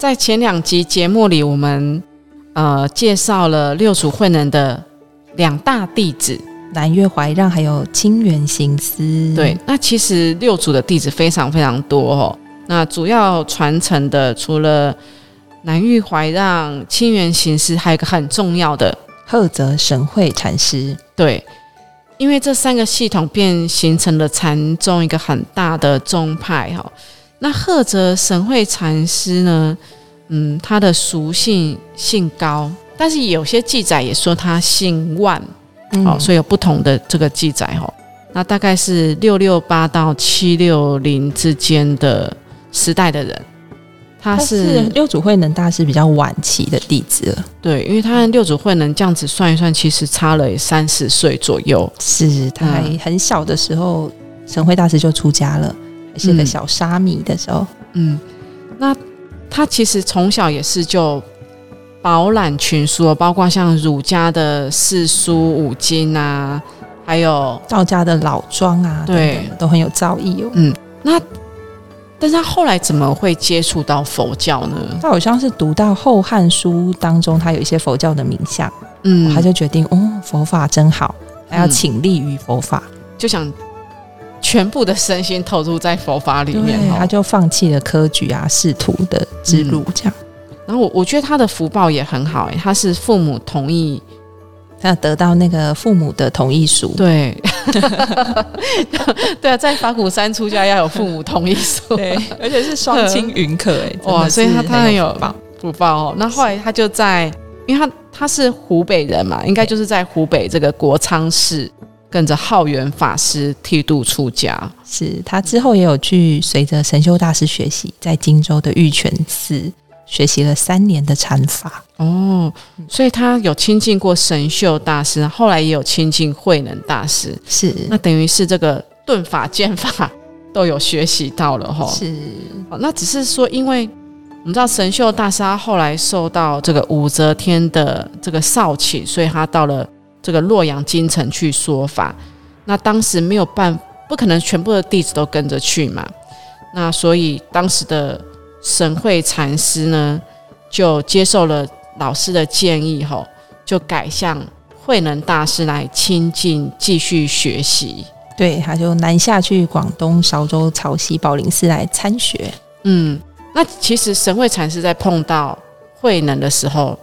在前两集节目里，我们呃介绍了六祖慧能的两大弟子南岳怀让，还有清源行思。对，那其实六祖的弟子非常非常多哦。那主要传承的除了南岳怀让、清源行思，还有一个很重要的赫泽神会禅师。对，因为这三个系统便形成了禅宗一个很大的宗派哈。那赫哲神会禅师呢？嗯，他的俗姓姓高，但是有些记载也说他姓万，哦，所以有不同的这个记载哦。那大概是六六八到七六零之间的时代的人，他是六祖慧能大师比较晚期的弟子了。对，因为他六祖慧能这样子算一算，其实差了三十岁左右。是他还很小的时候，神会大师就出家了。是个小沙弥的时候，嗯，那他其实从小也是就饱览群书，包括像儒家的四书五经啊，还有道家的老庄啊，对，都很有造诣哦。嗯，那但是他后来怎么会接触到佛教呢？他好像是读到《后汉书》当中，他有一些佛教的名相，嗯，他就决定哦，佛法真好，还要请立于佛法，就想。全部的身心投入在佛法里面，他就放弃了科举啊、仕途的之路，这样。然后我我觉得他的福报也很好，哎，他是父母同意，他得到那个父母的同意书。对，对啊，在法鼓山出家要有父母同意书，对，而且是双亲允可，哎，哇，所以他他很有福报哦。那后来他就在，因为他他是湖北人嘛，应该就是在湖北这个国昌市。跟着浩源法师剃度出家，是他之后也有去随着神修大师学习，在荆州的玉泉寺学习了三年的禅法。哦，所以他有亲近过神秀大师，后来也有亲近慧能大师。是，那等于是这个顿法剑法 都有学习到了哈。是，那只是说，因为我们知道神秀大师他后来受到这个武则天的这个少请，所以他到了。这个洛阳京城去说法，那当时没有办，不可能全部的弟子都跟着去嘛。那所以当时的神会禅师呢，就接受了老师的建议，后就改向慧能大师来亲近，继续学习。对，他就南下去广东韶州潮汐宝林寺来参学。嗯，那其实神会禅师在碰到慧能的时候，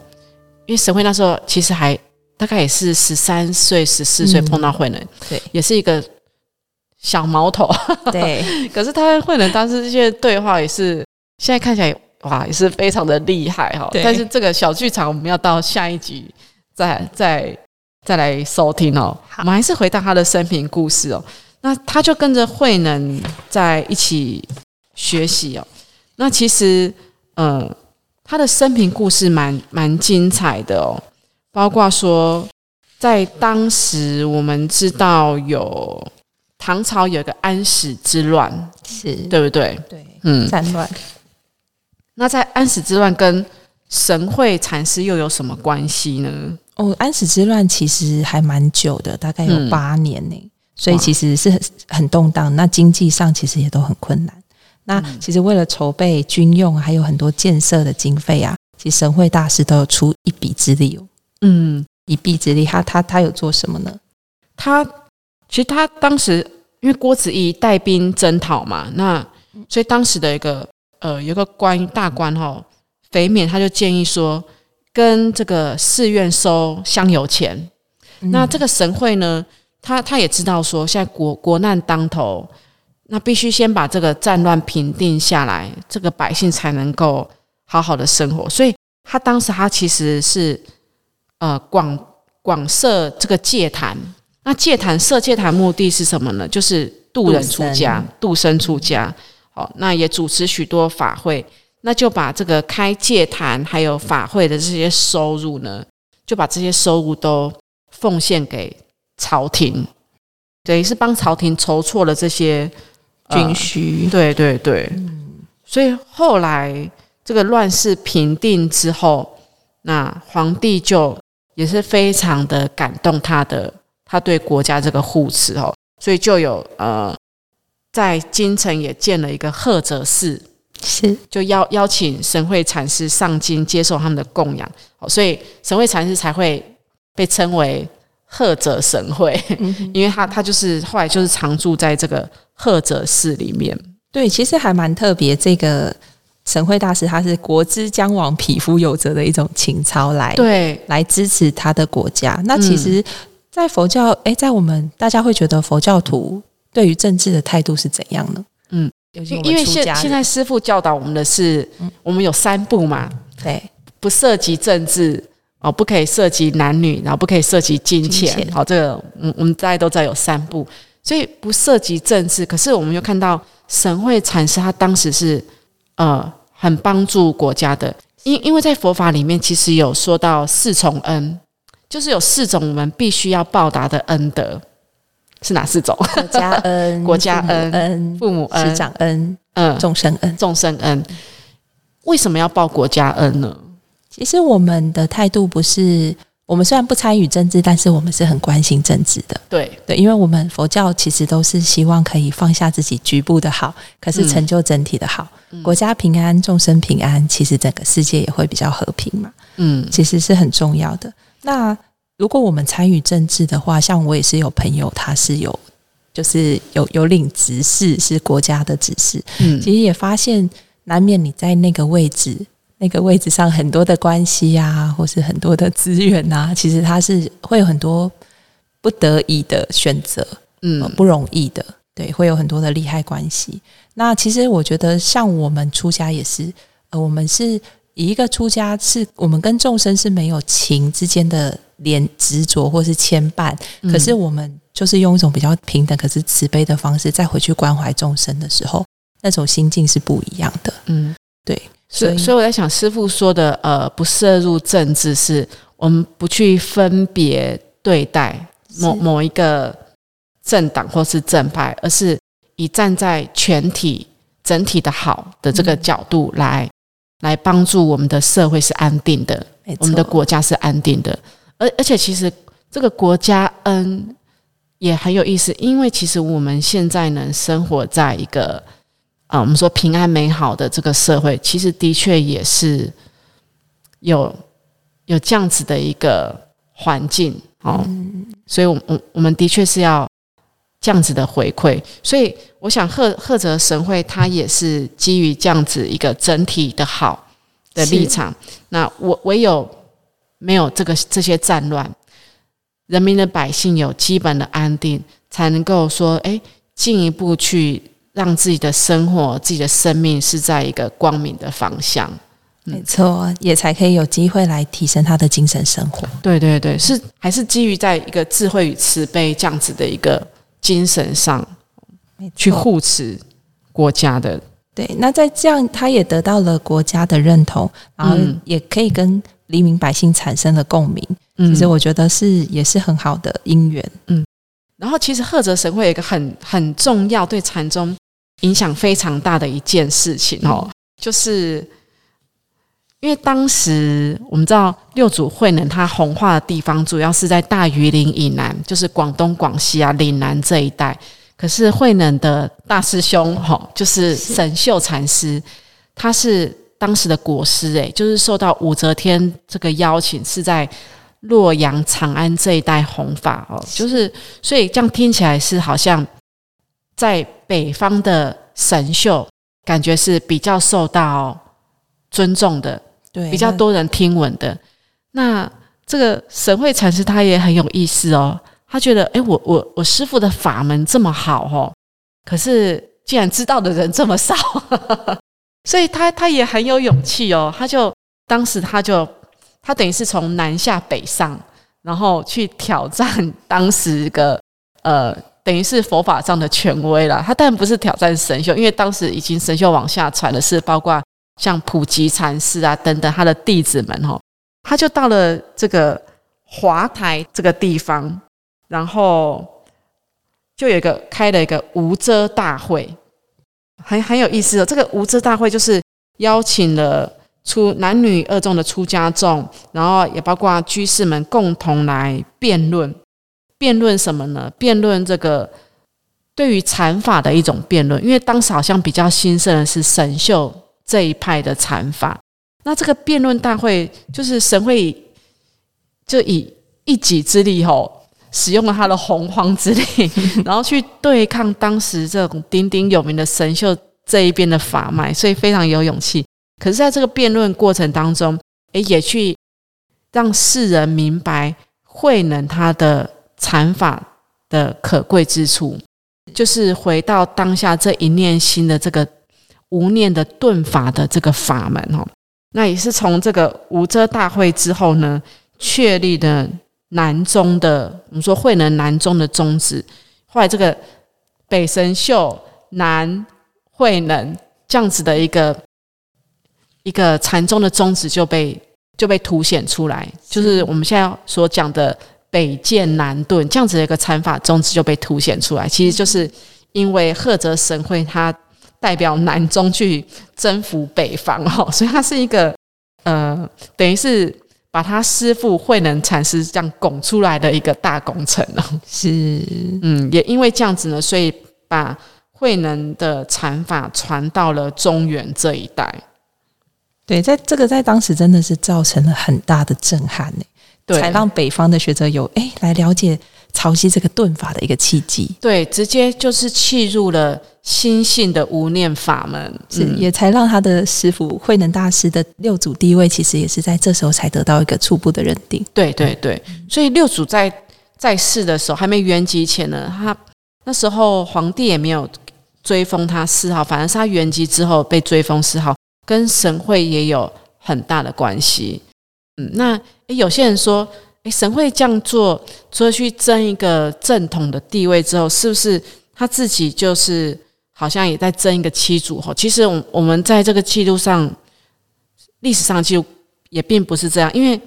因为神会那时候其实还。大概也是十三岁、十四岁碰到慧能，对，也是一个小毛头，对。可是他慧能当时这些对话也是，现在看起来哇，也是非常的厉害哈。但是这个小剧场我们要到下一集再再再来收听哦。我们还是回到他的生平故事哦。那他就跟着慧能在一起学习哦。那其实，嗯，他的生平故事蛮蛮精彩的哦。包括说，在当时我们知道有唐朝有一个安史之乱，是对不对？对，嗯，战乱。那在安史之乱跟神会禅师又有什么关系呢？哦，安史之乱其实还蛮久的，大概有八年呢，所以其实是很很动荡。那经济上其实也都很困难。那其实为了筹备军用，还有很多建设的经费啊，其实神会大师都有出一笔之力哦。嗯，一臂之力，他他他有做什么呢？他其实他当时因为郭子仪带兵征讨嘛，那所以当时的一个呃有个官大官哈肥冕他就建议说，跟这个寺院收香油钱。那这个神会呢，他他也知道说现在国国难当头，那必须先把这个战乱平定下来，这个百姓才能够好好的生活。所以他当时他其实是。呃，广广设这个戒坛，那戒坛设戒坛目的是什么呢？就是渡人出家，渡生出家。好，那也主持许多法会。那就把这个开戒坛还有法会的这些收入呢，就把这些收入都奉献给朝廷，等于是帮朝廷筹措了这些军需。对对对，所以后来这个乱世平定之后，那皇帝就也是非常的感动他的他对国家这个护持哦，所以就有呃在京城也建了一个赫哲寺。是，就邀邀请神会禅师上京接受他们的供养，所以神会禅师才会被称为赫哲神会，因为他他就是后来就是常住在这个赫哲寺里面。对，其实还蛮特别。这个神会大师他是国之将亡，匹夫有责的一种情操来，对，来支持他的国家。那其实，在佛教，哎，在我们大家会觉得佛教徒对于政治的态度是怎样呢？嗯。因为现现在师傅教导我们的是，我们有三步嘛，对，不涉及政治哦，不可以涉及男女，然后不可以涉及金钱，好，这个嗯，我们大家都知道有三步，所以不涉及政治。可是我们又看到神会禅师他当时是呃很帮助国家的，因因为在佛法里面其实有说到四重恩，就是有四种我们必须要报答的恩德。是哪四种？国家恩、国家恩、父母恩、师长恩、嗯，众生恩、众生恩。为什么要报国家恩呢？其实我们的态度不是，我们虽然不参与政治，但是我们是很关心政治的。对对，因为我们佛教其实都是希望可以放下自己局部的好，可是成就整体的好，国家平安、众生平安，其实整个世界也会比较和平嘛。嗯，其实是很重要的。那如果我们参与政治的话，像我也是有朋友，他是有，就是有有领执事，是国家的指示。嗯，其实也发现，难免你在那个位置，那个位置上很多的关系呀，或是很多的资源呐，其实他是会有很多不得已的选择，嗯，不容易的，对，会有很多的利害关系。那其实我觉得，像我们出家也是，呃，我们是以一个出家，是我们跟众生是没有情之间的。连执着或是牵绊，可是我们就是用一种比较平等，可是慈悲的方式，再回去关怀众生的时候，那种心境是不一样的。嗯，对，所以所以。我在想，师傅说的呃，不涉入政治，是我们不去分别对待某某一个政党或是正派，而是以站在全体整体的好的这个角度来来帮助我们的社会是安定的，我们的国家是安定的。而而且，其实这个国家恩也很有意思，因为其实我们现在能生活在一个啊，我们说平安美好的这个社会，其实的确也是有有这样子的一个环境哦。所以，我我我们的确是要这样子的回馈。所以，我想赫赫泽神会，它也是基于这样子一个整体的好的立场。那我唯有。没有这个这些战乱，人民的百姓有基本的安定，才能够说，哎，进一步去让自己的生活、自己的生命是在一个光明的方向。没错，也才可以有机会来提升他的精神生活。对对对，是还是基于在一个智慧与慈悲这样子的一个精神上，去护持国家的。对，那在这样，他也得到了国家的认同，然后也可以跟。黎民百姓产生了共鸣，其实我觉得是也是很好的因缘。嗯，然后其实赫哲神会有一个很很重要对禅宗影响非常大的一件事情哦，就是因为当时我们知道六祖慧能他弘化的地方主要是在大榆林以南，就是广东、广西啊岭南这一带。可是慧能的大师兄哈，就是神秀禅师，他是。当时的国师，诶，就是受到武则天这个邀请，是在洛阳、长安这一带弘法哦。就是所以这样听起来是好像在北方的神秀，感觉是比较受到尊重的，对，比较多人听闻的。那这个神会禅师他也很有意思哦，他觉得，哎，我我我师傅的法门这么好哦，可是竟然知道的人这么少。所以他他也很有勇气哦，他就当时他就他等于是从南下北上，然后去挑战当时个呃等于是佛法上的权威了。他当然不是挑战神秀，因为当时已经神秀往下传的是包括像普吉禅师啊等等他的弟子们哈，他就到了这个华台这个地方，然后就有一个开了一个无遮大会，很很有意思哦。这个无遮大会就是邀请了出男女二众的出家众，然后也包括居士们共同来辩论。辩论什么呢？辩论这个对于禅法的一种辩论，因为当时好像比较兴盛的是神秀这一派的禅法。那这个辩论大会就是神会就以一己之力吼，使用了他的洪荒之力，然后去对抗当时这种鼎鼎有名的神秀这一边的法脉，所以非常有勇气。可是，在这个辩论过程当中，诶，也去让世人明白慧能他的。禅法的可贵之处，就是回到当下这一念心的这个无念的顿法的这个法门哦。那也是从这个无遮大会之后呢，确立的南宗的，我们说慧能南宗的宗旨。后来这个北神秀、南慧能这样子的一个一个禅宗的宗旨就被就被凸显出来，就是我们现在所讲的。北渐南遁这样子的一个禅法宗旨就被凸显出来，其实就是因为赫哲神会他代表南宗去征服北方哦，所以他是一个呃，等于是把他师父慧能禅师这样拱出来的一个大工程哦。是，嗯，也因为这样子呢，所以把慧能的禅法传到了中原这一带。对，在这个在当时真的是造成了很大的震撼呢。才让北方的学者有哎来了解潮汐这个顿法的一个契机，对，直接就是契入了心性的无念法门，是也才让他的师傅慧能大师的六祖地位，其实也是在这时候才得到一个初步的认定。对对对，所以六祖在在世的时候还没圆寂前呢，他那时候皇帝也没有追封他谥号，反而是他圆寂之后被追封谥号，跟神会也有很大的关系。嗯，那诶，有些人说，诶，神会这样做，除了去争一个正统的地位之后，是不是他自己就是好像也在争一个妻主？哈，其实我我们在这个记录上，历史上记录也并不是这样，因为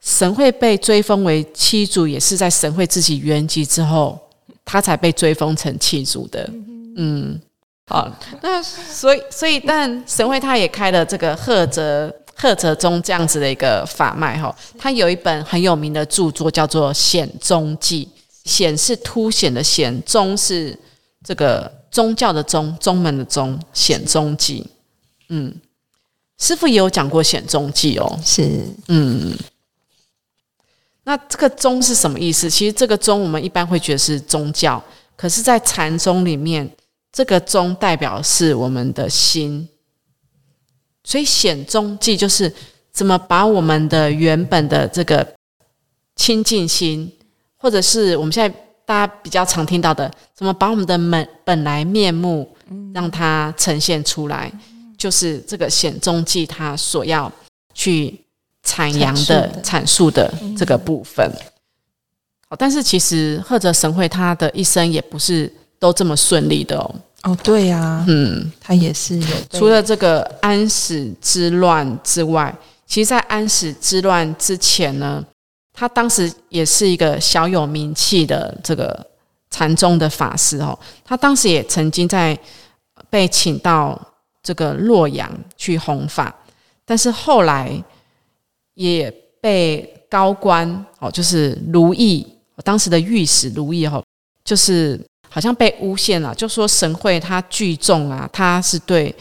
神会被追封为妻主，也是在神会自己圆寂之后，他才被追封成妻主的。嗯，好，那所以所以，但神会他也开了这个赫泽。赫哲宗这样子的一个法脉哈，他有一本很有名的著作叫做《显宗记》，显是凸显的显，宗是这个宗教的宗，宗门的宗，《显宗记》。嗯，师傅也有讲过《显宗记》哦，是，嗯，那这个宗是什么意思？其实这个宗我们一般会觉得是宗教，可是，在禅宗里面，这个宗代表是我们的心。所以显宗记就是怎么把我们的原本的这个清净心，或者是我们现在大家比较常听到的，怎么把我们的本本来面目让它呈现出来，就是这个显宗记它所要去阐扬的阐述的这个部分。好，但是其实赫哲神会他的一生也不是都这么顺利的哦。哦，对呀，嗯，他也是有。除了这个安史之乱之外，其实，在安史之乱之前呢，他当时也是一个小有名气的这个禅宗的法师哦。他当时也曾经在被请到这个洛阳去弘法，但是后来也被高官哦，就是卢毅，当时的御史卢毅哦，就是。好像被诬陷了，就说神会他聚众啊，他是对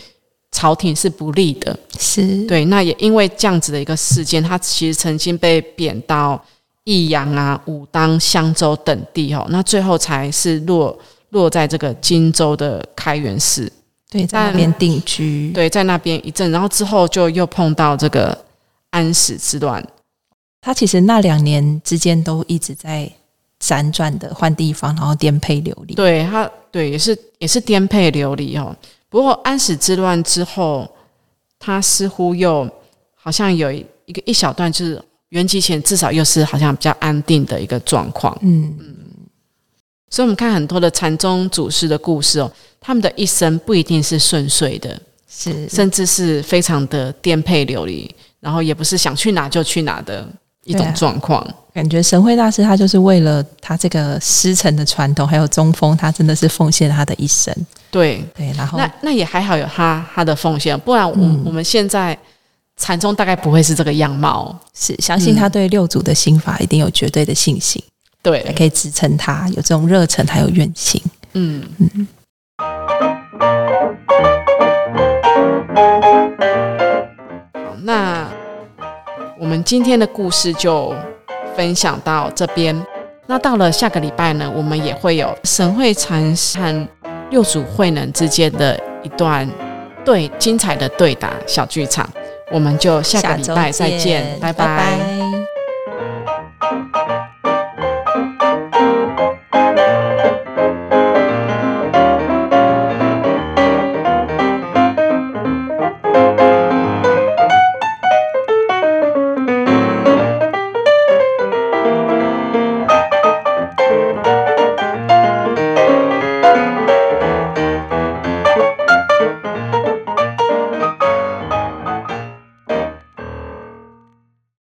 朝廷是不利的，是对。那也因为这样子的一个事件，他其实曾经被贬到益阳啊、武当、襄州等地哦，那最后才是落落在这个荆州的开元寺，对，在那边定居，对，在那边一阵，然后之后就又碰到这个安史之乱，他其实那两年之间都一直在。辗转的换地方，然后颠沛流离。对他，对也是也是颠沛流离哦。不过安史之乱之后，他似乎又好像有一个一小段，就是元吉前至少又是好像比较安定的一个状况。嗯嗯。所以，我们看很多的禅宗祖师的故事哦，他们的一生不一定是顺遂的。是甚至是非常的颠沛流离，然后也不是想去哪就去哪的一种状况。感觉神会大师他就是为了他这个师承的传统，还有中锋，他真的是奉献他的一生。对对，然后那那也还好有他他的奉献，不然我、我们现在禅宗大概不会是这个样貌。是相信他对六祖的心法一定有绝对的信心，对，可以支撑他有这种热忱还有愿心。嗯嗯。们今天的故事就分享到这边。那到了下个礼拜呢，我们也会有神会禅和六祖慧能之间的一段对精彩的对答小剧场。我们就下个礼拜再见，拜拜。